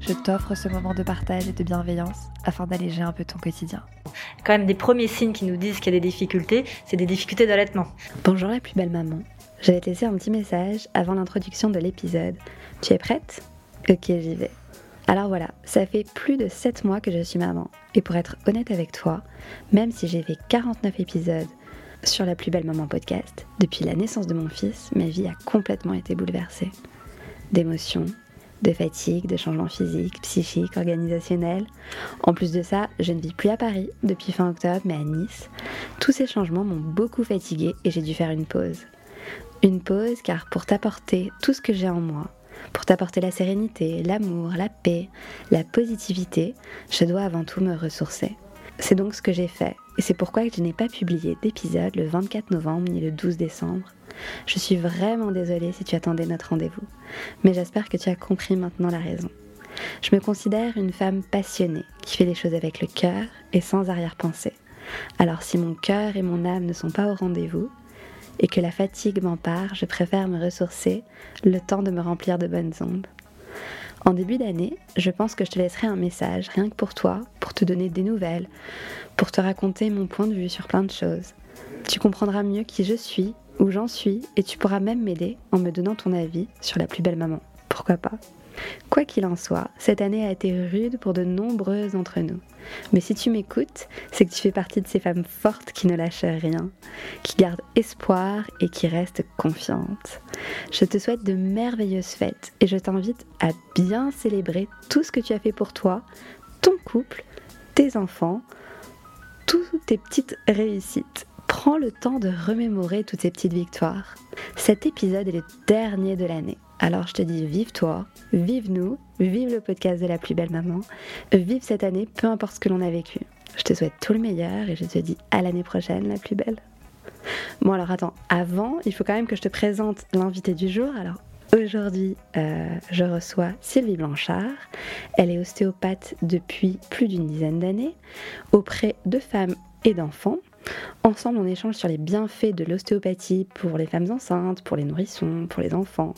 je t'offre ce moment de partage et de bienveillance afin d'alléger un peu ton quotidien. Quand même des premiers signes qui nous disent qu'il y a des difficultés, c'est des difficultés d'allaitement. Bonjour la plus belle maman. J'allais te laisser un petit message avant l'introduction de l'épisode. Tu es prête? Ok, j'y vais. Alors voilà, ça fait plus de 7 mois que je suis maman. Et pour être honnête avec toi, même si j'ai fait 49 épisodes sur la plus belle maman podcast, depuis la naissance de mon fils, ma vie a complètement été bouleversée. D'émotions, de fatigue, de changements physiques, psychiques, organisationnels. En plus de ça, je ne vis plus à Paris depuis fin octobre, mais à Nice. Tous ces changements m'ont beaucoup fatiguée et j'ai dû faire une pause. Une pause car pour t'apporter tout ce que j'ai en moi, pour t'apporter la sérénité, l'amour, la paix, la positivité, je dois avant tout me ressourcer. C'est donc ce que j'ai fait, et c'est pourquoi je n'ai pas publié d'épisode le 24 novembre ni le 12 décembre. Je suis vraiment désolée si tu attendais notre rendez-vous, mais j'espère que tu as compris maintenant la raison. Je me considère une femme passionnée, qui fait les choses avec le cœur et sans arrière-pensée. Alors si mon cœur et mon âme ne sont pas au rendez-vous, et que la fatigue m'empare, je préfère me ressourcer le temps de me remplir de bonnes ondes. En début d'année, je pense que je te laisserai un message, rien que pour toi, pour te donner des nouvelles, pour te raconter mon point de vue sur plein de choses. Tu comprendras mieux qui je suis, où j'en suis, et tu pourras même m'aider en me donnant ton avis sur la plus belle maman. Pourquoi pas? Quoi qu'il en soit, cette année a été rude pour de nombreuses d'entre nous. Mais si tu m'écoutes, c'est que tu fais partie de ces femmes fortes qui ne lâchent rien, qui gardent espoir et qui restent confiantes. Je te souhaite de merveilleuses fêtes et je t'invite à bien célébrer tout ce que tu as fait pour toi, ton couple, tes enfants, toutes tes petites réussites. Prends le temps de remémorer toutes ces petites victoires. Cet épisode est le dernier de l'année. Alors je te dis vive toi, vive nous, vive le podcast de la plus belle maman, vive cette année, peu importe ce que l'on a vécu. Je te souhaite tout le meilleur et je te dis à l'année prochaine la plus belle. Bon alors attends, avant, il faut quand même que je te présente l'invité du jour. Alors aujourd'hui, euh, je reçois Sylvie Blanchard. Elle est ostéopathe depuis plus d'une dizaine d'années auprès de femmes et d'enfants. Ensemble, on échange sur les bienfaits de l'ostéopathie pour les femmes enceintes, pour les nourrissons, pour les enfants.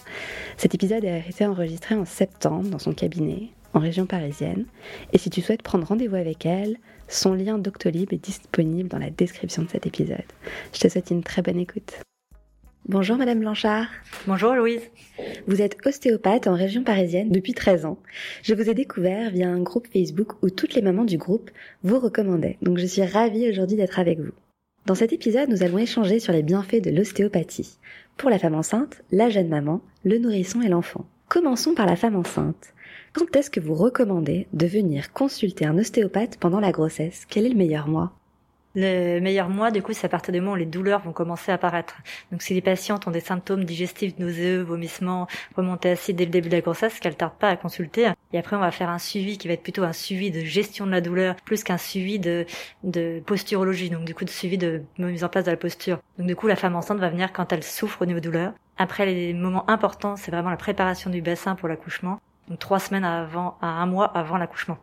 Cet épisode a été enregistré en septembre dans son cabinet, en région parisienne. Et si tu souhaites prendre rendez-vous avec elle, son lien Doctolib est disponible dans la description de cet épisode. Je te souhaite une très bonne écoute. Bonjour Madame Blanchard. Bonjour Louise. Vous êtes ostéopathe en région parisienne depuis 13 ans. Je vous ai découvert via un groupe Facebook où toutes les mamans du groupe vous recommandaient. Donc je suis ravie aujourd'hui d'être avec vous. Dans cet épisode, nous allons échanger sur les bienfaits de l'ostéopathie. Pour la femme enceinte, la jeune maman, le nourrisson et l'enfant. Commençons par la femme enceinte. Quand est-ce que vous recommandez de venir consulter un ostéopathe pendant la grossesse? Quel est le meilleur mois? Le meilleur mois, du coup, c'est à partir du moment où les douleurs vont commencer à apparaître. Donc, si les patientes ont des symptômes digestifs nauséeux, vomissements, remontées acides dès le début de la grossesse, qu'elles tardent pas à consulter. Et après, on va faire un suivi qui va être plutôt un suivi de gestion de la douleur, plus qu'un suivi de, de posturologie. Donc, du coup, de suivi de mise en place de la posture. Donc, du coup, la femme enceinte va venir quand elle souffre au niveau douleur. Après, les moments importants, c'est vraiment la préparation du bassin pour l'accouchement. Donc, trois semaines avant, à un mois avant l'accouchement.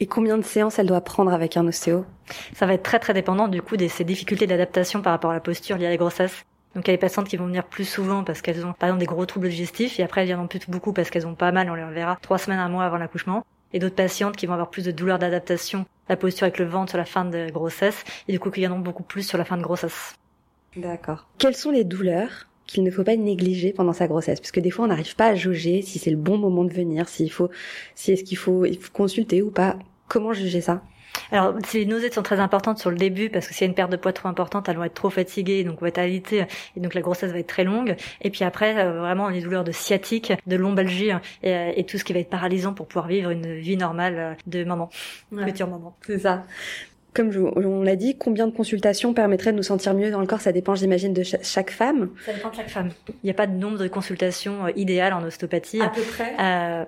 Et combien de séances elle doit prendre avec un ostéo? Ça va être très très dépendant du coup de ces difficultés d'adaptation par rapport à la posture liée à la grossesse. Donc il y a des patientes qui vont venir plus souvent parce qu'elles ont par exemple des gros troubles digestifs et après elles viennent plus beaucoup parce qu'elles ont pas mal, on les verra trois semaines, un mois avant l'accouchement. Et d'autres patientes qui vont avoir plus de douleurs d'adaptation, la posture avec le ventre sur la fin de grossesse et du coup qui viendront beaucoup plus sur la fin de grossesse. D'accord. Quelles sont les douleurs qu'il ne faut pas négliger pendant sa grossesse parce que des fois on n'arrive pas à jauger si c'est le bon moment de venir, s'il faut si est-ce qu'il faut il faut consulter ou pas. Comment juger ça? Alors, les nausées sont très importantes sur le début parce que s'il y a une perte de poids trop importante, elles vont être trop fatiguées, donc on va être et donc la grossesse va être très longue. Et puis après, euh, vraiment les douleurs de sciatique, de lombalgie et, euh, et, tout ce qui va être paralysant pour pouvoir vivre une vie normale euh, de maman, ouais. future maman. C'est ça. Comme je, on l'a dit, combien de consultations permettraient de nous sentir mieux dans le corps? Ça dépend, j'imagine, de cha- chaque femme. Ça dépend de chaque femme. Il n'y a pas de nombre de consultations euh, idéales en ostéopathie. peu près. Euh,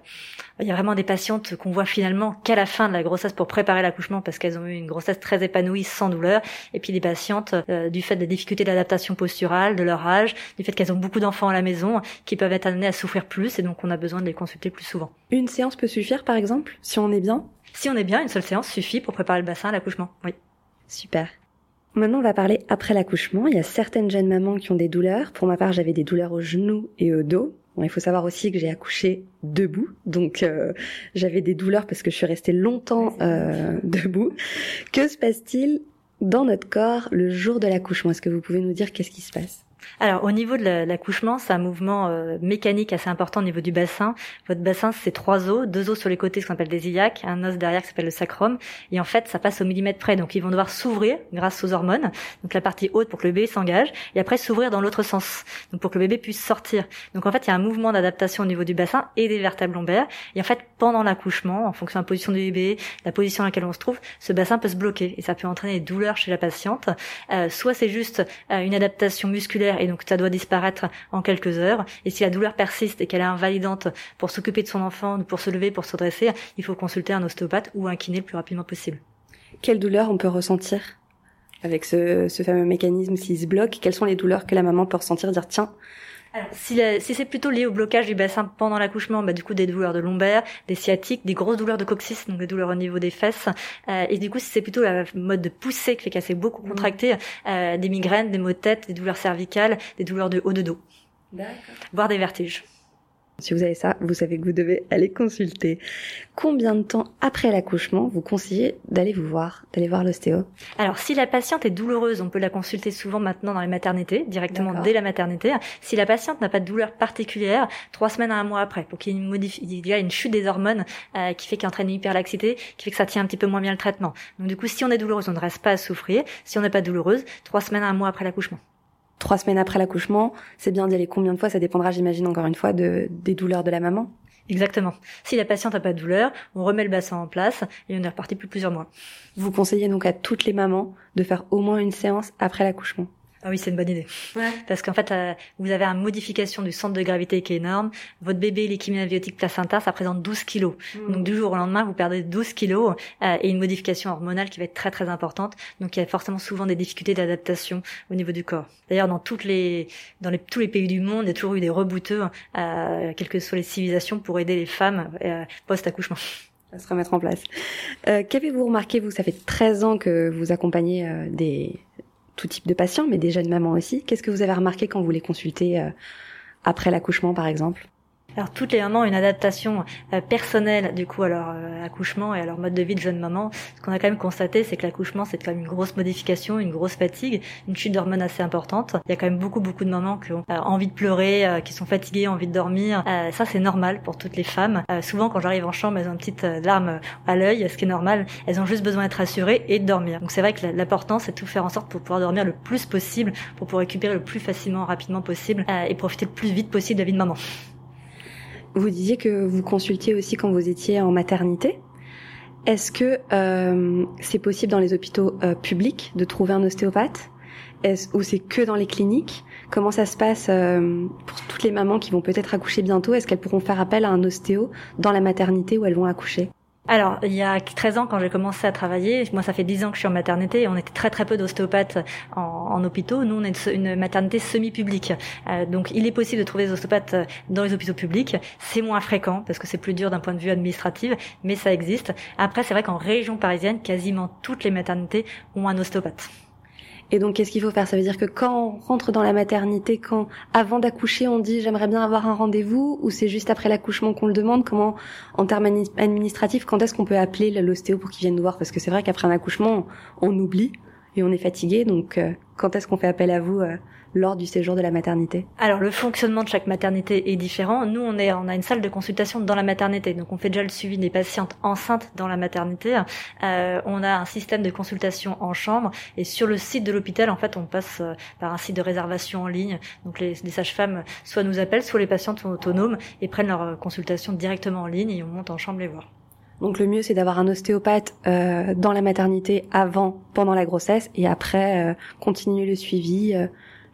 il y a vraiment des patientes qu'on voit finalement qu'à la fin de la grossesse pour préparer l'accouchement parce qu'elles ont eu une grossesse très épanouie sans douleur. Et puis des patientes euh, du fait des difficultés d'adaptation posturale, de leur âge, du fait qu'elles ont beaucoup d'enfants à la maison, qui peuvent être amenées à souffrir plus et donc on a besoin de les consulter plus souvent. Une séance peut suffire, par exemple, si on est bien? Si on est bien, une seule séance suffit pour préparer le bassin à l'accouchement. Oui. Super. Maintenant, on va parler après l'accouchement. Il y a certaines jeunes mamans qui ont des douleurs. Pour ma part, j'avais des douleurs au genou et au dos. Bon, il faut savoir aussi que j'ai accouché debout, donc euh, j'avais des douleurs parce que je suis restée longtemps euh, debout. Que se passe-t-il dans notre corps le jour de l'accouchement? Est-ce que vous pouvez nous dire qu'est-ce qui se passe? Alors au niveau de la- l'accouchement, c'est un mouvement euh, mécanique assez important au niveau du bassin. Votre bassin, c'est trois os, deux os sur les côtés, ce qu'on appelle des iliaques, un os derrière qui s'appelle le sacrum, et en fait, ça passe au millimètre près. Donc ils vont devoir s'ouvrir grâce aux hormones, donc la partie haute pour que le bébé s'engage, et après s'ouvrir dans l'autre sens, donc pour que le bébé puisse sortir. Donc en fait, il y a un mouvement d'adaptation au niveau du bassin et des vertèbres lombaires. Et en fait, pendant l'accouchement, en fonction de la position du bébé, la position dans laquelle on se trouve, ce bassin peut se bloquer et ça peut entraîner des douleurs chez la patiente. Euh, soit c'est juste euh, une adaptation musculaire et donc ça doit disparaître en quelques heures. Et si la douleur persiste et qu'elle est invalidante pour s'occuper de son enfant, ou pour se lever, pour se dresser, il faut consulter un ostéopathe ou un kiné le plus rapidement possible. Quelle douleur on peut ressentir avec ce, ce fameux mécanisme s'il se bloque? Quelles sont les douleurs que la maman peut ressentir Dire tiens, Alors, si, la- si c'est plutôt lié au blocage du bassin pendant l'accouchement, bah, du coup des douleurs de lombaire, des sciatiques, des grosses douleurs de coccyx, donc des douleurs au niveau des fesses. Euh, et du coup, si c'est plutôt la mode de poussée qui fait qu'elle s'est beaucoup contractée, euh, des migraines, des maux de tête, des douleurs cervicales, des douleurs de haut de dos, voire des vertiges. Si vous avez ça, vous savez que vous devez aller consulter. Combien de temps après l'accouchement vous conseillez d'aller vous voir, d'aller voir l'ostéo? Alors, si la patiente est douloureuse, on peut la consulter souvent maintenant dans les maternités, directement dès la maternité. Si la patiente n'a pas de douleur particulière, trois semaines à un mois après, pour qu'il y ait une, modif- il y a une chute des hormones euh, qui fait qu'il entraîne une hyperlaxité, qui fait que ça tient un petit peu moins bien le traitement. Donc du coup, si on est douloureuse, on ne reste pas à souffrir. Si on n'est pas douloureuse, trois semaines à un mois après l'accouchement. Trois semaines après l'accouchement, c'est bien d'y aller combien de fois Ça dépendra, j'imagine, encore une fois, de, des douleurs de la maman. Exactement. Si la patiente n'a pas de douleur, on remet le bassin en place et on est reparti plus plusieurs mois. Vous conseillez donc à toutes les mamans de faire au moins une séance après l'accouchement. Ah oui, c'est une bonne idée. Parce qu'en fait, euh, vous avez une modification du centre de gravité qui est énorme. Votre bébé, les chimiabiotiques placenta, ça représente 12 kilos. Donc du jour au lendemain, vous perdez 12 kilos euh, et une modification hormonale qui va être très très importante. Donc il y a forcément souvent des difficultés d'adaptation au niveau du corps. D'ailleurs, dans toutes les dans les, tous les pays du monde, il y a toujours eu des rebouteux, euh, quelles que soient les civilisations, pour aider les femmes euh, post-accouchement. à se remettre en place. Euh, Qu'avez-vous remarqué, vous, ça fait 13 ans que vous accompagnez euh, des tout type de patients, mais des jeunes mamans aussi. Qu'est-ce que vous avez remarqué quand vous les consultez euh, après l'accouchement, par exemple? Alors toutes les mamans ont une adaptation euh, personnelle du coup à leur euh, accouchement et à leur mode de vie de jeune maman. Ce qu'on a quand même constaté, c'est que l'accouchement c'est quand même une grosse modification, une grosse fatigue, une chute d'hormones assez importante. Il y a quand même beaucoup beaucoup de mamans qui ont euh, envie de pleurer, qui sont fatiguées, envie de dormir. Ça c'est normal pour toutes les femmes. Souvent quand j'arrive en chambre, elles ont une petite larme à l'œil, ce qui est normal. Elles ont juste besoin d'être rassurées et de dormir. Donc c'est vrai que l'important c'est de tout faire en sorte pour pouvoir dormir le plus possible, pour pouvoir récupérer le plus facilement, rapidement possible et profiter le plus vite possible de la vie de maman. Vous disiez que vous consultiez aussi quand vous étiez en maternité. Est-ce que euh, c'est possible dans les hôpitaux euh, publics de trouver un ostéopathe? Est-ce, Ou c'est que dans les cliniques? Comment ça se passe euh, pour toutes les mamans qui vont peut-être accoucher bientôt? Est-ce qu'elles pourront faire appel à un ostéo dans la maternité où elles vont accoucher? Alors, il y a 13 ans, quand j'ai commencé à travailler, moi ça fait 10 ans que je suis en maternité, on était très très peu d'ostéopathes en, hôpitaux. Nous, on est une, maternité semi-publique. Euh, donc, il est possible de trouver des ostéopathes dans les hôpitaux publics. C'est moins fréquent, parce que c'est plus dur d'un point de vue administratif, mais ça existe. Après, c'est vrai qu'en région parisienne, quasiment toutes les maternités ont un ostéopathe. Et donc, qu'est-ce qu'il faut faire? Ça veut dire que quand on rentre dans la maternité, quand avant d'accoucher, on dit j'aimerais bien avoir un rendez-vous, ou c'est juste après l'accouchement qu'on le demande? Comment, en termes admi- administratifs, quand est-ce qu'on peut appeler l'ostéo pour qu'il vienne nous voir? Parce que c'est vrai qu'après un accouchement, on, on oublie et on est fatigué. Donc, euh, quand est-ce qu'on fait appel à vous euh, lors du séjour de la maternité Alors le fonctionnement de chaque maternité est différent. Nous on est on a une salle de consultation dans la maternité, donc on fait déjà le suivi des patientes enceintes dans la maternité. Euh, on a un système de consultation en chambre et sur le site de l'hôpital en fait on passe euh, par un site de réservation en ligne. Donc les, les sages-femmes soit nous appellent, soit les patientes sont autonomes et prennent leur euh, consultation directement en ligne et on monte en chambre les voir. Donc le mieux c'est d'avoir un ostéopathe euh, dans la maternité avant, pendant la grossesse et après euh, continuer le suivi euh,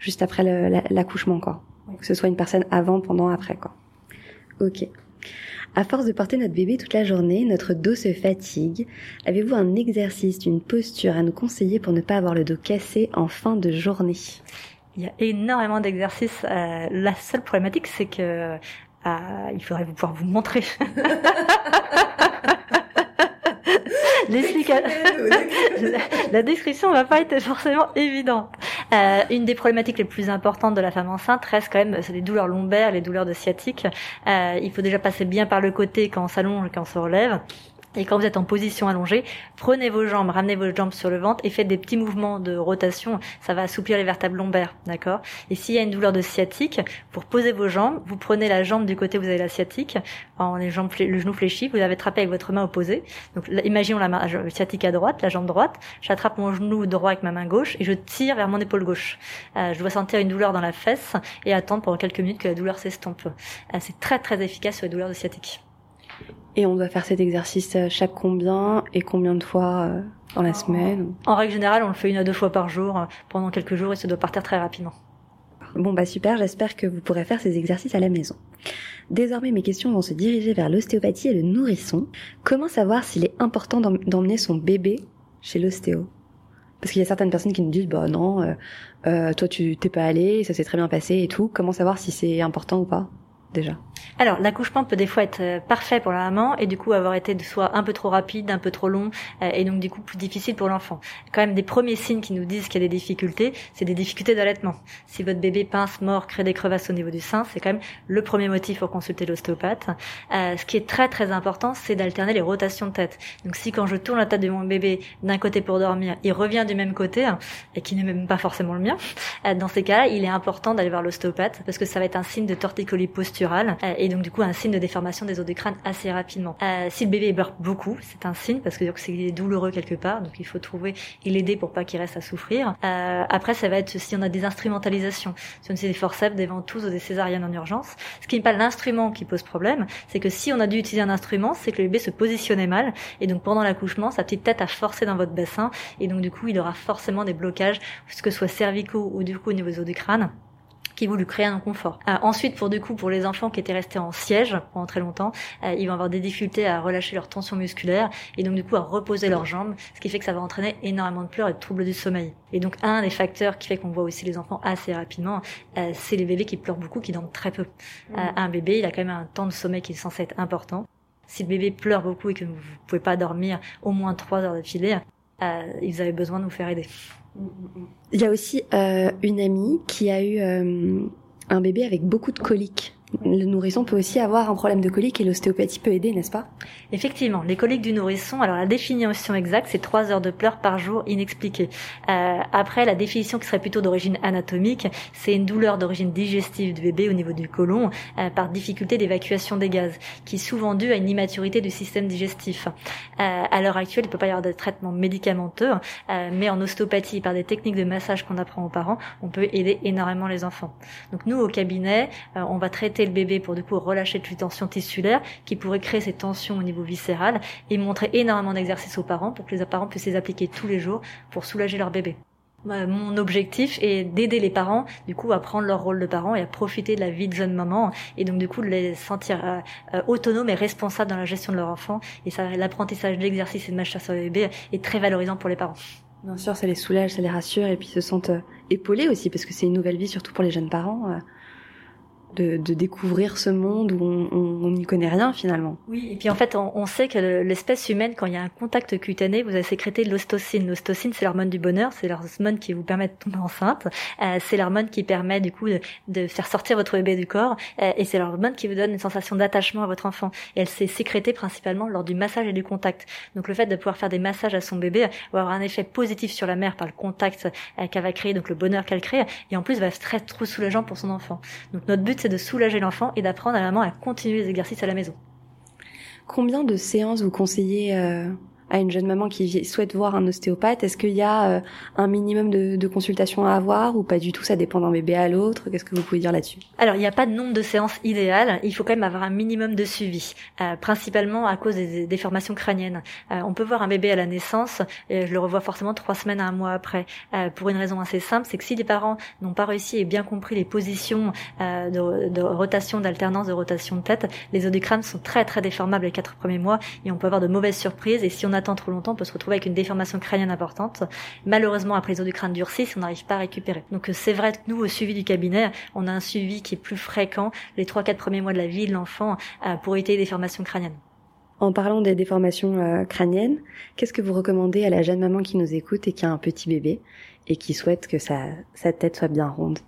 juste après l'accouchement quoi. Que ce soit une personne avant, pendant, après quoi. Ok. À force de porter notre bébé toute la journée, notre dos se fatigue. Avez-vous un exercice, une posture à nous conseiller pour ne pas avoir le dos cassé en fin de journée? Il y a énormément d'exercices. Euh, la seule problématique, c'est que euh, il faudrait vous pouvoir vous montrer. La description va pas être forcément évidente. Euh, une des problématiques les plus importantes de la femme enceinte reste quand même c'est les douleurs lombaires, les douleurs de sciatique. Euh, il faut déjà passer bien par le côté quand on s'allonge, quand on se relève. Et quand vous êtes en position allongée, prenez vos jambes, ramenez vos jambes sur le ventre et faites des petits mouvements de rotation. Ça va assouplir les vertèbres lombaires, d'accord? Et s'il y a une douleur de sciatique, pour poser vos jambes, vous prenez la jambe du côté où vous avez la sciatique, en les jambes, le genou fléchi, vous avez attrapé avec votre main opposée. Donc imaginons la main sciatique à droite, la jambe droite. J'attrape mon genou droit avec ma main gauche et je tire vers mon épaule gauche. Euh, je dois sentir une douleur dans la fesse et attendre pendant quelques minutes que la douleur s'estompe. Euh, c'est très très efficace sur les douleurs de sciatique. Et on doit faire cet exercice euh, chaque combien et combien de fois euh, dans la semaine En règle générale, on le fait une à deux fois par jour euh, pendant quelques jours et ça doit partir très rapidement. Bon bah super, j'espère que vous pourrez faire ces exercices à la maison. Désormais mes questions vont se diriger vers l'ostéopathie et le nourrisson. Comment savoir s'il est important d'em- d'emmener son bébé chez l'ostéo? Parce qu'il y a certaines personnes qui nous disent bah non, euh, toi tu t'es pas allé, ça s'est très bien passé et tout. Comment savoir si c'est important ou pas déjà? Alors, l'accouchement peut des fois être euh, parfait pour la maman et du coup avoir été de soit un peu trop rapide, un peu trop long euh, et donc du coup plus difficile pour l'enfant. Quand même des premiers signes qui nous disent qu'il y a des difficultés, c'est des difficultés d'allaitement. Si votre bébé pince, mord, crée des crevasses au niveau du sein, c'est quand même le premier motif pour consulter l'ostéopathe. Euh, ce qui est très très important, c'est d'alterner les rotations de tête. Donc si quand je tourne la tête de mon bébé d'un côté pour dormir, il revient du même côté hein, et qui n'est même pas forcément le mien, euh, dans ces cas-là, il est important d'aller voir l'ostéopathe parce que ça va être un signe de torticolis posturale euh, et donc du coup un signe de déformation des os du crâne assez rapidement. Euh, si le bébé beurre beaucoup, c'est un signe parce que c'est douloureux quelque part, donc il faut trouver et l'aider pour pas qu'il reste à souffrir. Euh, après, ça va être si on a des instrumentalisations, si on a des forceps, des ventouses ou des césariennes en urgence. Ce qui n'est pas l'instrument qui pose problème, c'est que si on a dû utiliser un instrument, c'est que le bébé se positionnait mal et donc pendant l'accouchement, sa petite tête a forcé dans votre bassin et donc du coup, il aura forcément des blocages, que ce soit cervicaux ou du coup au niveau des os du crâne qui vont lui créer un inconfort. Euh, ensuite, pour du coup, pour les enfants qui étaient restés en siège pendant très longtemps, euh, ils vont avoir des difficultés à relâcher leur tension musculaire et donc du coup à reposer leurs jambes, ce qui fait que ça va entraîner énormément de pleurs et de troubles du sommeil. Et donc un des facteurs qui fait qu'on voit aussi les enfants assez rapidement, euh, c'est les bébés qui pleurent beaucoup, qui dorment très peu. Euh, un bébé, il a quand même un temps de sommeil qui est censé être important. Si le bébé pleure beaucoup et que vous pouvez pas dormir au moins trois heures d'affilée, euh, vous avez besoin de vous faire aider. Il y a aussi euh, une amie qui a eu euh, un bébé avec beaucoup de coliques. Le nourrisson peut aussi avoir un problème de coliques et l'ostéopathie peut aider, n'est-ce pas? Effectivement, les coliques du nourrisson, alors la définition exacte, c'est trois heures de pleurs par jour inexpliquées. Euh, après, la définition qui serait plutôt d'origine anatomique, c'est une douleur d'origine digestive du bébé au niveau du côlon euh, par difficulté d'évacuation des gaz, qui est souvent due à une immaturité du système digestif. Euh, à l'heure actuelle, il peut pas y avoir de traitement médicamenteux, euh, mais en ostéopathie, par des techniques de massage qu'on apprend aux parents, on peut aider énormément les enfants. Donc nous, au cabinet, euh, on va traiter le bébé pour du coup relâcher toutes les tensions tissulaires qui pourraient créer ces tensions au niveau viscéral et montrer énormément d'exercices aux parents pour que les parents puissent les appliquer tous les jours pour soulager leur bébé. Euh, Mon objectif est d'aider les parents, du coup, à prendre leur rôle de parents et à profiter de la vie de jeune maman, et donc du coup de les sentir euh, euh, autonomes et responsables dans la gestion de leur enfant. Et ça, l'apprentissage de l'exercice et de massage sur le bébé est très valorisant pour les parents. Bien sûr, ça les soulage, ça les rassure et puis ils se sentent euh, épaulés aussi parce que c'est une nouvelle vie, surtout pour les jeunes parents, de, de découvrir ce monde où on- n'y connaît rien finalement. Oui, et puis en fait, on, on sait que le- l'espèce humaine, quand il y a un contact cutané, vous allez sécréter de l'ostocine. L'ostocine, c'est l'hormone du bonheur, c'est l'hormone qui vous permet de tomber enceinte. Euh, c'est l'hormone qui permet du coup de, faire sortir votre bébé du corps, euh, et c'est l'hormone qui vous donne une sensation d'attachement à votre enfant. Et elle s'est sécrétée principalement lors du massage et du contact. Donc le fait de pouvoir faire des massages à son bébé va avoir un effet positif sur la mère par le contact euh, qu'elle va créer, donc le bonheur qu'elle crée, et en plus va être très trop soulageant pour son enfant. Donc notre but, c'est de soulager l'enfant et d'apprendre à la maman à continuer les exercices à la maison. Combien de séances vous conseillez euh, à une jeune maman qui souhaite voir un ostéopathe Est-ce qu'il y a un minimum de, consultations à avoir ou pas du tout Ça dépend d'un bébé à l'autre? Qu'est-ce que vous pouvez dire là-dessus? Alors, il n'y a pas de nombre de séances idéales. Il faut quand même avoir un minimum de suivi, principalement à cause des déformations crâniennes. on peut voir un bébé à la naissance, et je le revois forcément trois semaines à un mois après, pour une raison assez simple, c'est que si les parents n'ont pas réussi et bien compris les positions de, de rotation, d'alternance, de rotation de tête, les os du crâne sont très très déformables les quatre premiers mois et on peut avoir de mauvaises surprises et si on attend trop longtemps, on peut se retrouver avec une déformation crânienne importante. Malheureusement, après les os du crâne durcissent, on n'arrive pas à récupérer. Donc euh, c'est vrai que nous, au suivi du cabinet, on a un suivi qui est plus fréquent les trois quatre premiers mois de la vie de l'enfant euh, pour éviter les déformations crâniennes. En parlant des déformations euh, crâniennes, qu'est-ce que vous recommandez à la jeune maman qui nous écoute et qui a un petit bébé et qui souhaite que sa tête soit bien ronde?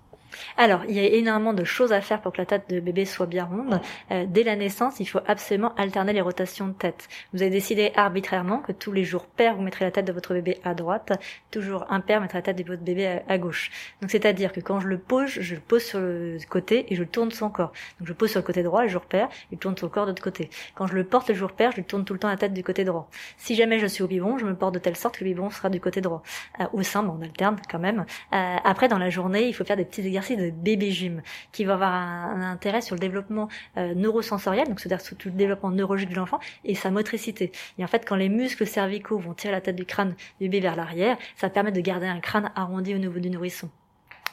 Alors, il y a énormément de choses à faire pour que la tête de bébé soit bien ronde. Euh, dès la naissance, il faut absolument alterner les rotations de tête. Vous avez décidé arbitrairement que tous les jours pairs, vous mettrez la tête de votre bébé à droite, toujours impair, mettre la tête de votre bébé à, gauche. Donc, c'est-à-dire que quand je le pose, je le pose sur le côté et je tourne son corps. Donc, je pose sur le côté droit le jour pair, il tourne son corps de l'autre côté. Quand je le porte le jour pair, je tourne tout le temps la tête du côté droit. Si jamais je suis au biberon, je me porte de telle sorte que le biberon sera du côté droit. Euh, au sein, on alterne quand même. Euh, après, dans la journée, il faut faire des petits exercices de bébé gym qui va avoir un, intérêt sur le développement euh, neurosensoriel, donc c'est-à-dire sur tout le développement neurologique de l'enfant et sa motricité. Et en fait, quand les muscles cervicaux vont tirer la tête du crâne du bébé vers l'arrière, ça permet de garder un crâne arrondi au niveau du nourrisson.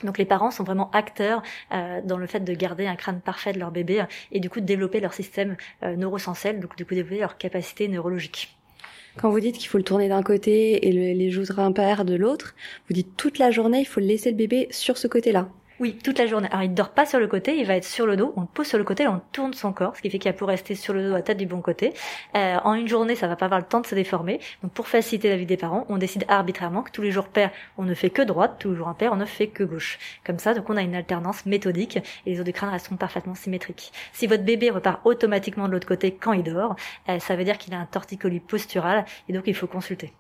Donc les parents sont vraiment acteurs euh, dans le fait de garder un crâne parfait de leur bébé et du coup de développer leur système euh, neurosensoriel, donc du coup développer leur capacité neurologique. Quand vous dites qu'il faut le tourner d'un côté et les joues impaires de l'autre, vous dites toute la journée, il faut laisser le bébé sur ce côté-là. Oui, toute la journée. Alors il dort pas sur le côté, il va être sur le dos. On le pose sur le côté, on tourne son corps, ce qui fait qu'il a pour rester sur le dos à tête du bon côté. Euh, en une journée, ça va pas avoir le temps de se déformer. Donc pour faciliter la vie des parents, on décide arbitrairement que tous les jours pairs, on ne fait que droite, tous les jours on ne fait que gauche. Comme ça, donc on a une alternance méthodique et les os du crâne resteront parfaitement symétriques. Si votre bébé repart automatiquement de l'autre côté quand il dort, euh, ça veut dire qu'il a un torticolis postural et donc il faut consulter.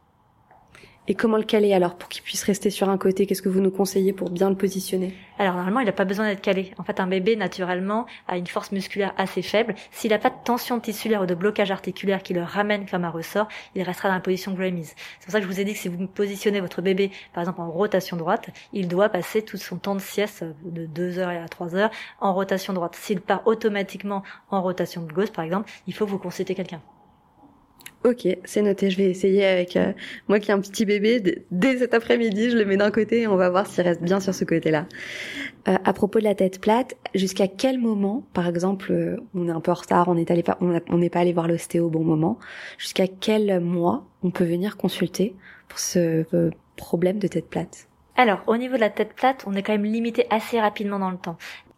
Et comment le caler alors pour qu'il puisse rester sur un côté? Qu'est-ce que vous nous conseillez pour bien le positionner? Alors normalement, il n'a pas besoin d'être calé. En fait, un bébé naturellement a une force musculaire assez faible. S'il n'a pas de tension tissulaire ou de blocage articulaire qui le ramène comme un ressort, il restera dans la position Grammys. C'est pour ça que je vous ai dit que si vous positionnez votre bébé, par exemple en rotation droite, il doit passer tout son temps de sieste de 2 heures à 3 heures en rotation droite. S'il part automatiquement en rotation gauche, par exemple, il faut vous consultez quelqu'un. Ok, c'est noté. Je vais essayer avec euh, moi qui ai un petit bébé. Dès cet après-midi, je le mets d'un côté et on va voir s'il reste bien sur ce côté-là. Euh, à propos de la tête plate, jusqu'à quel moment, par exemple, euh, on est un peu en retard, on n'est pas allé voir l'ostéo au bon moment. Jusqu'à quel mois on peut venir consulter pour ce problème de tête plate? Alors, au niveau de la tête plate, on est quand même limité assez rapidement dans le temps.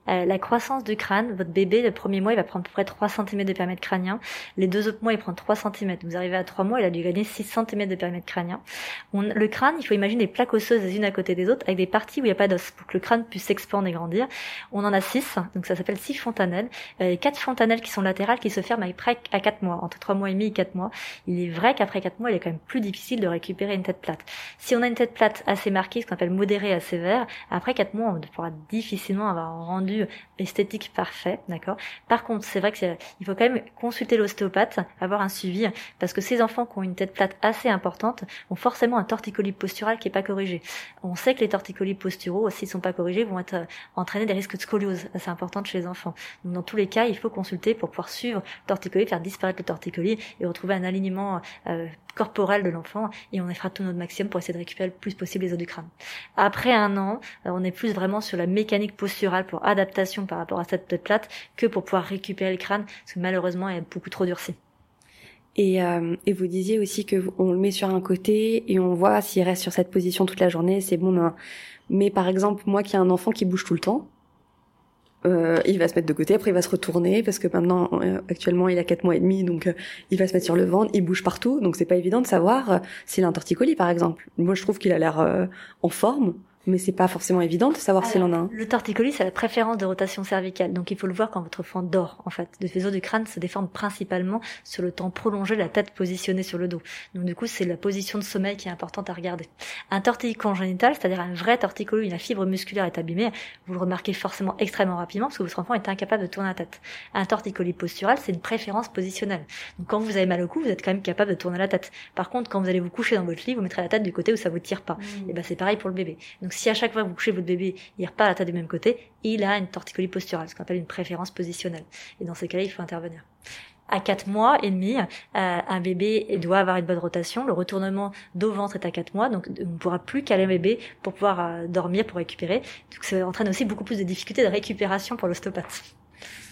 Euh, la croissance du crâne, votre bébé, le premier mois, il va prendre à peu près 3 cm de périmètre crânien. Les deux autres mois, il prend 3 cm. Vous arrivez à 3 mois, il a dû gagner 6 cm de périmètre crânien. le crâne, il faut imaginer des plaques osseuses les unes à côté des autres avec des parties où il n'y a pas d'os pour que le crâne puisse s'expandre et grandir. On en a 6, donc ça s'appelle 6 fontanelles. Euh, 4 fontanelles qui sont latérales qui se ferment après à 4 mois, entre 3 mois et demi et 4 mois. Il est vrai qu'après 4 mois, il est quand même plus difficile de récupérer une tête plate. Si on a une tête plate assez marquée, ce qu'on appelle modérée à sévère, après 4 mois, on pourra difficilement avoir rendu esthétique parfait, d'accord? Par contre, c'est vrai qu'il faut quand même consulter l'ostéopathe, avoir un suivi, parce que ces enfants qui ont une tête plate assez importante ont forcément un torticolis postural qui est pas corrigé. On sait que les torticolis posturaux, s'ils sont pas corrigés, vont être euh, entraîner des risques de scoliose assez importantes chez les enfants. Donc, dans tous les cas, il faut consulter pour pouvoir suivre le torticolis, faire disparaître le torticolis et retrouver un alignement euh, corporel de l'enfant et on fera tout notre maximum pour essayer de récupérer le plus possible les os du crâne. Après un an, euh, on est plus vraiment sur la mécanique posturale pour adaptation par rapport à cette tête plate que pour pouvoir récupérer le crâne parce que malheureusement il est beaucoup trop durci. Et, euh, vous disiez aussi que on le met sur un côté et on voit s'il reste sur cette position toute la journée, c'est bon. Ben, mais par exemple, moi qui ai un enfant qui bouge tout le temps, euh, il va se mettre de côté, après il va se retourner parce que maintenant euh, actuellement il a quatre mois et demi, donc il va se mettre sur le ventre, il bouge partout, donc c'est pas évident de savoir s'il a un torticolis par exemple. Moi je trouve qu'il a l'air en forme, mais c'est pas forcément évident de savoir s'il en a un. Le torticolis, c'est la préférence de rotation cervicale. Donc il faut le voir quand votre enfant dort, en fait. Le faisceau du crâne se déforme principalement sur le temps prolongé, la tête positionnée sur le dos. Donc du coup, c'est la position de sommeil qui est importante à regarder. Un torticolis congénital, c'est-à-dire un vrai torticolis, la fibre musculaire est abîmée, vous le remarquez forcément extrêmement rapidement parce que votre enfant est incapable de tourner la tête. Un torticolis postural, c'est une préférence positionnelle. Donc quand vous avez mal au cou, vous êtes quand même capable de tourner la tête. Par contre, quand vous allez vous coucher dans votre lit, vous mettrez la tête du côté où ça vous tire pas. Mmh. Et ben c'est pareil pour le bébé. Donc si à chaque fois que vous couchez votre bébé, il repart la tête du même côté, il a une torticolis posturale, ce qu'on appelle une préférence positionnelle. Et dans ces cas-là, il faut intervenir à 4 mois et demi, euh, un bébé doit avoir une bonne rotation. Le retournement dos-ventre est à 4 mois, donc on ne pourra plus caler un bébé pour pouvoir euh, dormir, pour récupérer. Donc ça entraîne aussi beaucoup plus de difficultés de récupération pour l'ostéopathe.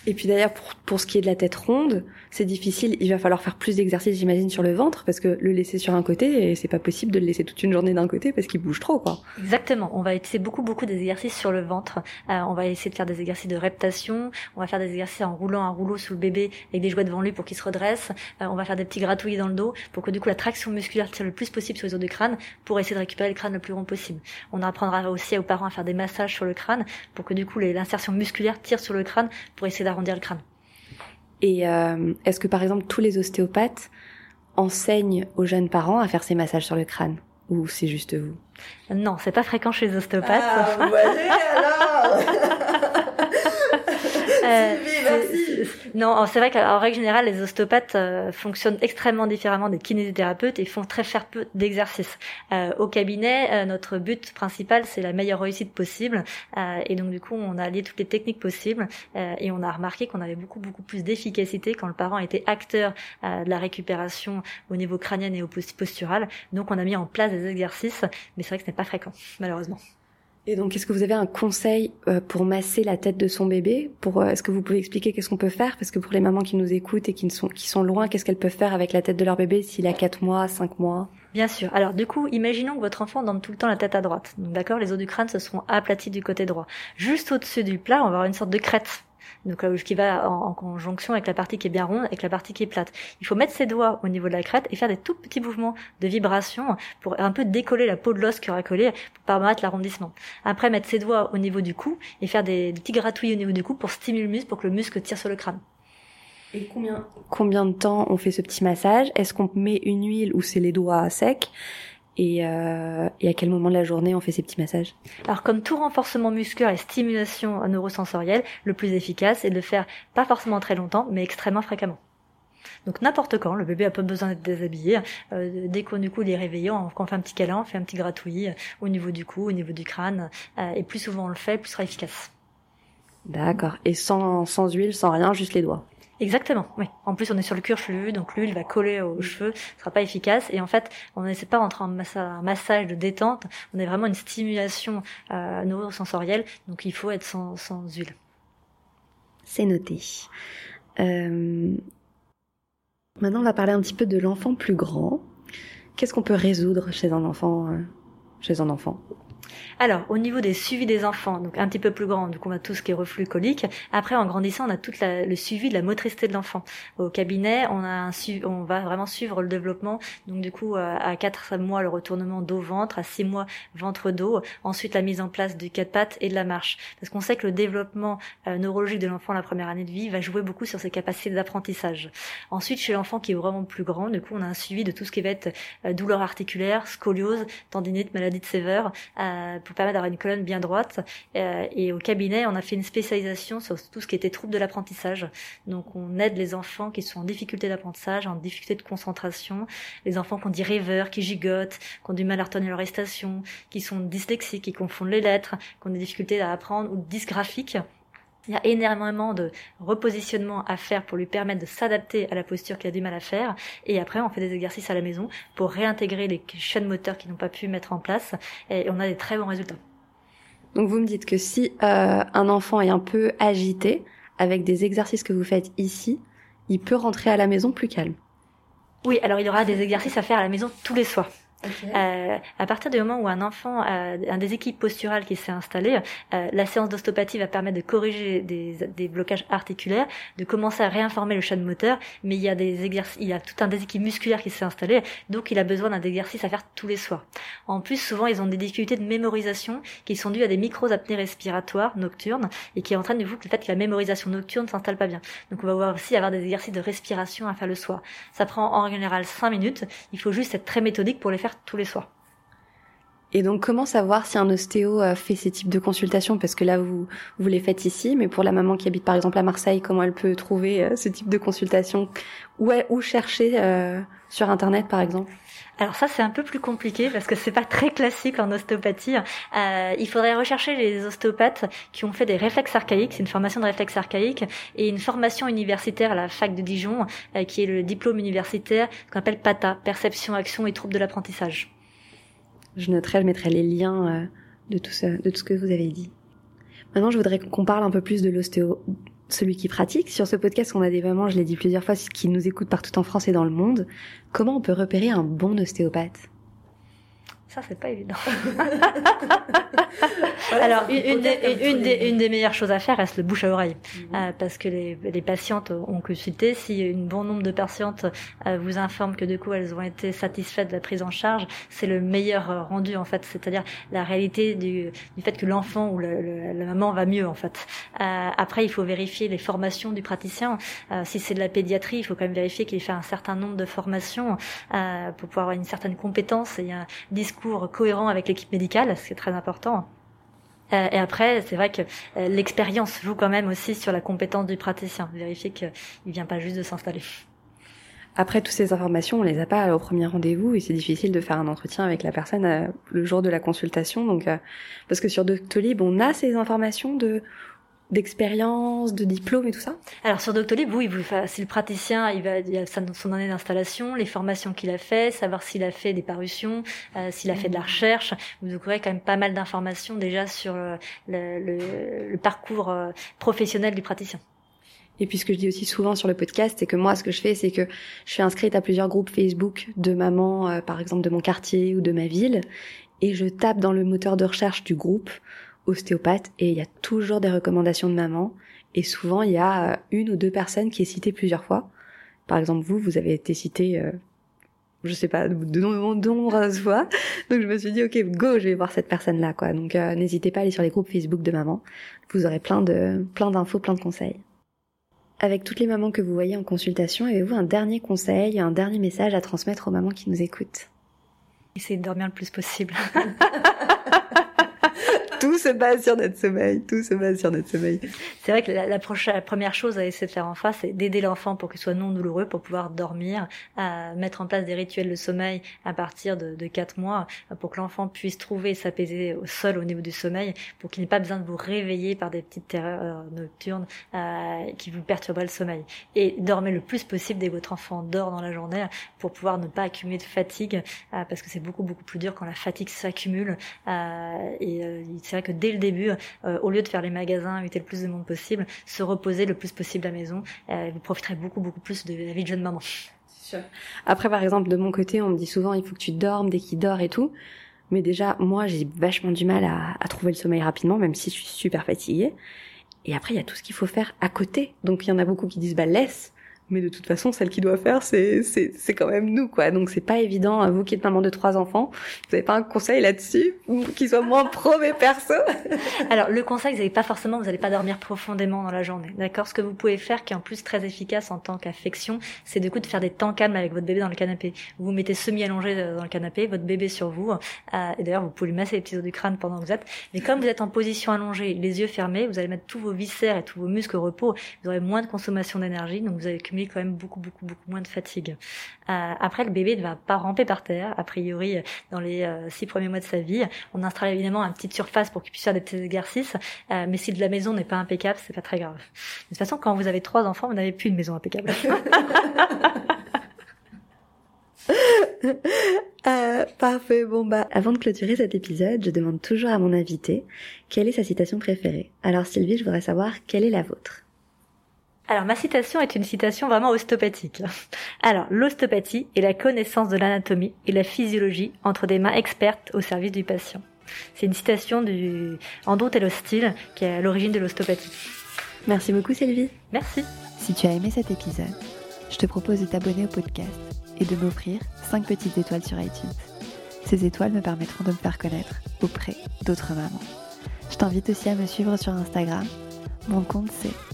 Et puis d'ailleurs, pour, pour ce qui est de la tête ronde, c'est difficile. Il va falloir faire plus d'exercices, j'imagine, sur le ventre, parce que le laisser sur un côté, c'est pas possible de le laisser toute une journée d'un côté parce qu'il bouge trop, quoi. Exactement. On va essayer beaucoup, beaucoup des exercices sur le ventre. Euh, on va essayer de faire des exercices de reptation. On va faire des exercices en roulant un rouleau sous le bébé avec des jouets devant lui pour qu'il se redresse. Euh, on va faire des petits gratouillis dans le dos pour que du coup la traction musculaire tire le plus possible sur les os du crâne pour essayer de récupérer le crâne le plus rond possible. On apprendra aussi aux parents à faire des massages sur le crâne pour que du coup l'insertion musculaire tire sur le crâne pour essayer d'arrondir le crâne. Et euh, est-ce que par exemple tous les ostéopathes enseignent aux jeunes parents à faire ces massages sur le crâne? Ou c'est juste vous? Non, c'est pas fréquent chez les ostéopathes. Ah, vous voyez alors Euh, merci. Non, c'est vrai qu'en règle générale, les ostéopathes euh, fonctionnent extrêmement différemment des kinésithérapeutes et font très faire peu d'exercices. Euh, au cabinet, euh, notre but principal, c'est la meilleure réussite possible. Euh, et donc, du coup, on a allié toutes les techniques possibles euh, et on a remarqué qu'on avait beaucoup, beaucoup plus d'efficacité quand le parent était acteur euh, de la récupération au niveau crânien et au post- postural. Donc, on a mis en place des exercices, mais c'est vrai que ce n'est pas fréquent, malheureusement. Et donc, est-ce que vous avez un conseil euh, pour masser la tête de son bébé Pour euh, est-ce que vous pouvez expliquer qu'est-ce qu'on peut faire? Parce que pour les mamans qui nous écoutent et qui sont qui sont loin, qu'est-ce qu'elles peuvent faire avec la tête de leur bébé s'il a 4 mois, 5 mois? Bien sûr. Alors du coup, imaginons que votre enfant donne tout le temps la tête à droite. Donc d'accord, les os du crâne se seront aplatis du côté droit. Juste au-dessus du plat, on va avoir une sorte de crête. Donc euh, qui va en, en conjonction avec la partie qui est bien ronde, avec la partie qui est plate. Il faut mettre ses doigts au niveau de la crête et faire des tout petits mouvements de vibration pour un peu décoller la peau de l'os qui aura collé pour permettre l'arrondissement. Après, mettre ses doigts au niveau du cou et faire des, des petits gratouilles au niveau du cou pour stimuler le muscle, pour que le muscle tire sur le crâne. Et combien? Combien de temps on fait ce petit massage? Est-ce qu'on met une huile ou c'est les doigts secs? Et, euh, et à quel moment de la journée on fait ces petits massages? Alors comme tout renforcement musculaire et stimulation neurosensorielle, le plus efficace est de le faire pas forcément très longtemps, mais extrêmement fréquemment. Donc n'importe quand, le bébé a pas besoin d'être déshabillé. Euh, dès qu'on du coup les réveille, on, on fait un petit câlin, on fait un petit gratouillis euh, au niveau du cou, au niveau du crâne, euh, et plus souvent on le fait, plus sera efficace. D'accord. Et sans sans huile, sans rien, juste les doigts? Exactement, oui. En plus, on est sur le cuir chevelu, donc l'huile va coller aux cheveux, ce sera pas efficace. Et en fait, on n'essaie pas d'entrer en massa- massage de détente, on est vraiment une stimulation euh, neurosensorielle, donc il faut être sans, sans huile. C'est noté. Euh, Maintenant, on va parler un petit peu de l'enfant plus grand. Qu'est-ce qu'on peut résoudre chez un enfant euh, Chez un enfant? Alors, au niveau des suivis des enfants, donc un petit peu plus grand, donc on a tout ce qui est reflux colique. Après, en grandissant, on a tout le suivi de la motricité de l'enfant. Au cabinet, on va vraiment suivre le développement. Donc du coup, euh, à 4 mois, le retournement dos-ventre, à 6 mois, ventre-dos. Ensuite, la mise en place du quatre pattes et de la marche. Parce qu'on sait que le développement euh, neurologique de l'enfant la première année de vie va jouer beaucoup sur ses capacités d'apprentissage. Ensuite, chez l'enfant qui est vraiment plus grand, du coup, on a un suivi de tout ce qui va être euh, douleur articulaire, scoliose, tendinite, maladie de Sever, euh, pour permettre d'avoir une colonne bien droite. Euh, et au cabinet, on a fait une spécialisation sur tout ce qui était troubles de l'apprentissage. Donc, on aide les enfants qui sont en difficulté d'apprentissage, en difficulté de concentration, les enfants qui ont dit rêveurs, qui gigotent, qui ont du mal à retenir leur récitation, qui sont dyslexiques, qui confondent les lettres, qui ont des difficultés à apprendre, ou dysgraphiques. Il y a énormément de repositionnement à faire pour lui permettre de s'adapter à la posture qu'il a du mal à faire. Et après, on fait des exercices à la maison pour réintégrer les chaînes moteurs qui n'ont pas pu mettre en place. Et on a des très bons résultats. Donc vous me dites que si euh, un enfant est un peu agité, avec des exercices que vous faites ici, il peut rentrer à la maison plus calme. Oui, alors il y aura des exercices à faire à la maison tous les soirs. Euh, à partir du moment où un enfant a un déséquilibre postural qui s'est installé, euh, la séance d'ostéopathie va permettre de corriger des, des, blocages articulaires, de commencer à réinformer le chaîne moteur, mais il y a des exercices, il y a tout un déséquilibre musculaire qui s'est installé, donc il a besoin d'un exercice à faire tous les soirs. En plus, souvent, ils ont des difficultés de mémorisation qui sont dues à des micro-apnées respiratoires nocturnes et qui entraînent du coup le fait que la mémorisation nocturne s'installe pas bien. Donc on va aussi avoir des exercices de respiration à faire le soir. Ça prend en général 5 minutes, il faut juste être très méthodique pour les faire tous les soirs. Et donc, comment savoir si un ostéo fait ces types de consultations? Parce que là, vous, vous les faites ici, mais pour la maman qui habite par exemple à Marseille, comment elle peut trouver euh, ce type de consultation? Où, où chercher euh, sur Internet, par exemple alors ça c'est un peu plus compliqué parce que c'est pas très classique en ostéopathie. Euh, il faudrait rechercher les ostéopathes qui ont fait des réflexes archaïques, c'est une formation de réflexes archaïques et une formation universitaire à la fac de Dijon euh, qui est le diplôme universitaire qu'on appelle PATA, perception, action et troubles de l'apprentissage. Je noterai, je mettrai les liens euh, de tout ça, de tout ce que vous avez dit. Maintenant, je voudrais qu'on parle un peu plus de l'ostéo, celui qui pratique. Sur ce podcast, on a des mamans, je l'ai dit plusieurs fois, qui nous écoutent partout en France et dans le monde. Comment on peut repérer un bon ostéopathe? Ça, c'est pas évident. Alors, une, des, une, des, meilleures choses à faire reste le bouche à oreille. Mhm. Euh, parce que les, les, patientes ont consulté. Si un bon nombre de patientes euh, vous informent que du coup, elles ont été satisfaites de la prise en charge, c'est le meilleur euh, rendu, en fait. C'est-à-dire la réalité du, du fait que l'enfant ou la maman va mieux, en fait. après, il faut vérifier les formations du praticien. si c'est de la pédiatrie, il faut quand même vérifier qu'il fait un certain nombre de formations pour pouvoir avoir une certaine compétence et un discours cohérent avec l'équipe médicale, ce qui est très important. Euh, et après, c'est vrai que euh, l'expérience joue quand même aussi sur la compétence du praticien. Vérifier qu'il vient pas juste de s'installer. Après, toutes ces informations, on les a pas au premier rendez-vous et c'est difficile de faire un entretien avec la personne euh, le jour de la consultation. Donc, parce que sur Doctolib, on a ces informations de d'expérience, de diplôme et tout ça? Alors sur Doctolib, oui, c'est le praticien, il va il a son année d'installation, les formations qu'il a fait, savoir s'il a fait des parutions, euh, s'il a fait de la recherche. Vous trouverez quand même pas mal d'informations déjà sur le, le, le parcours euh, professionnel du praticien. Et puis ce que je dis aussi souvent sur le podcast, c'est que moi, ce que je fais, c'est que je suis inscrite à plusieurs groupes Facebook de mamans, euh, par exemple de mon quartier ou de ma ville, et je tape dans le moteur de recherche du groupe ostéopathe et il y a toujours des recommandations de maman et souvent il y a euh, une ou deux personnes qui est citée plusieurs fois. Par exemple, vous, vous avez été cité, euh, je sais pas, de nombreuses fois. Donc je me suis dit, ok, go, je vais voir cette personne-là, quoi. Donc euh, n'hésitez pas à aller sur les groupes Facebook de maman. Vous aurez plein de, plein d'infos, plein de conseils. Avec toutes les mamans que vous voyez en consultation, avez-vous un dernier conseil, un dernier message à transmettre aux mamans qui nous écoutent? Essayez de dormir le plus possible. tout se base sur notre sommeil. Tout se base sur notre sommeil. C'est vrai que la, première chose à essayer de faire en face, c'est d'aider l'enfant pour qu'il soit non douloureux, pour pouvoir dormir, à mettre en place des rituels de sommeil à partir de, de 4 mois, pour que l'enfant puisse trouver s'apaiser au sol au niveau du sommeil, pour qu'il n'ait pas besoin de vous réveiller par des petites terreurs nocturnes euh, qui vous perturberaient le sommeil. Et dormez le plus possible dès que votre enfant dort dans la journée, pour pouvoir ne pas accumuler de fatigue, euh, parce que c'est beaucoup beaucoup plus dur quand la fatigue s'accumule. Euh, et euh, c'est vrai que dès le début, euh, au lieu de faire les magasins, inviter le plus de monde possible, se reposer le plus possible à la maison, euh, vous profiterez beaucoup beaucoup plus de la vie de jeune maman. Sûr. Après, par exemple, de mon côté, on me dit souvent il faut que tu dormes dès qu'il dort et tout. Mais déjà, moi, j'ai vachement du mal à, à trouver le sommeil rapidement, même si je suis super fatiguée. Et après, il y a tout ce qu'il faut faire à côté. Donc, il y en a beaucoup qui disent, bah, laisse mais de toute façon, celle qui doit faire, c'est c'est quand même nous, quoi. Donc c'est pas évident. Vous qui êtes maman de trois enfants, vous avez pas un conseil là-dessus? Qui soit moins pro mais perso? Alors le conseil, vous n'avez pas forcément, vous n'allez pas dormir profondément dans la journée, d'accord? Ce que vous pouvez faire, qui est en plus très efficace en tant qu'affection, c'est du coup de faire des temps calmes avec votre bébé dans le canapé. Vous vous mettez semi allongé euh, dans le canapé, votre bébé sur vous, euh, et d'ailleurs vous pouvez lui masser les petits os du crâne pendant que vous êtes. Mais comme vous êtes en position allongée, les yeux fermés, vous allez mettre tous vos viscères et tous vos muscles au repos. Vous aurez moins de consommation d'énergie, donc vous quand même beaucoup, beaucoup, beaucoup moins de fatigue. Euh, après, le bébé ne va pas ramper par terre, a priori, dans les euh, six premiers mois de sa vie. On installe évidemment une petite surface pour qu'il puisse faire des petits exercices, euh, mais si de la maison n'est pas impeccable, c'est pas très grave. De toute façon, quand vous avez trois enfants, vous n'avez plus une maison impeccable. parfait. Bon bah, avant de clôturer cet épisode, je demande toujours à mon invité quelle est sa citation préférée? Alors Sylvie, je voudrais savoir quelle est la vôtre. Alors ma citation est une citation vraiment ostéopathique. Alors l'ostéopathie est la connaissance de l'anatomie et la physiologie entre des mains expertes au service du patient. C'est une citation du Andrew Hostile qui est à l'origine de l'ostéopathie. Merci beaucoup Sylvie. Merci. Si tu as aimé cet épisode, je te propose de t'abonner au podcast et de m'offrir 5 petites étoiles sur iTunes. Ces étoiles me permettront de me faire connaître auprès d'autres mamans. Je t'invite aussi à me suivre sur Instagram. Mon compte c'est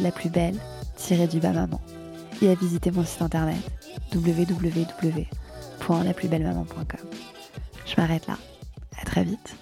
la plus belle du bas maman et à visiter mon site internet www.laplusbellemaman.com. Je m'arrête là. À très vite.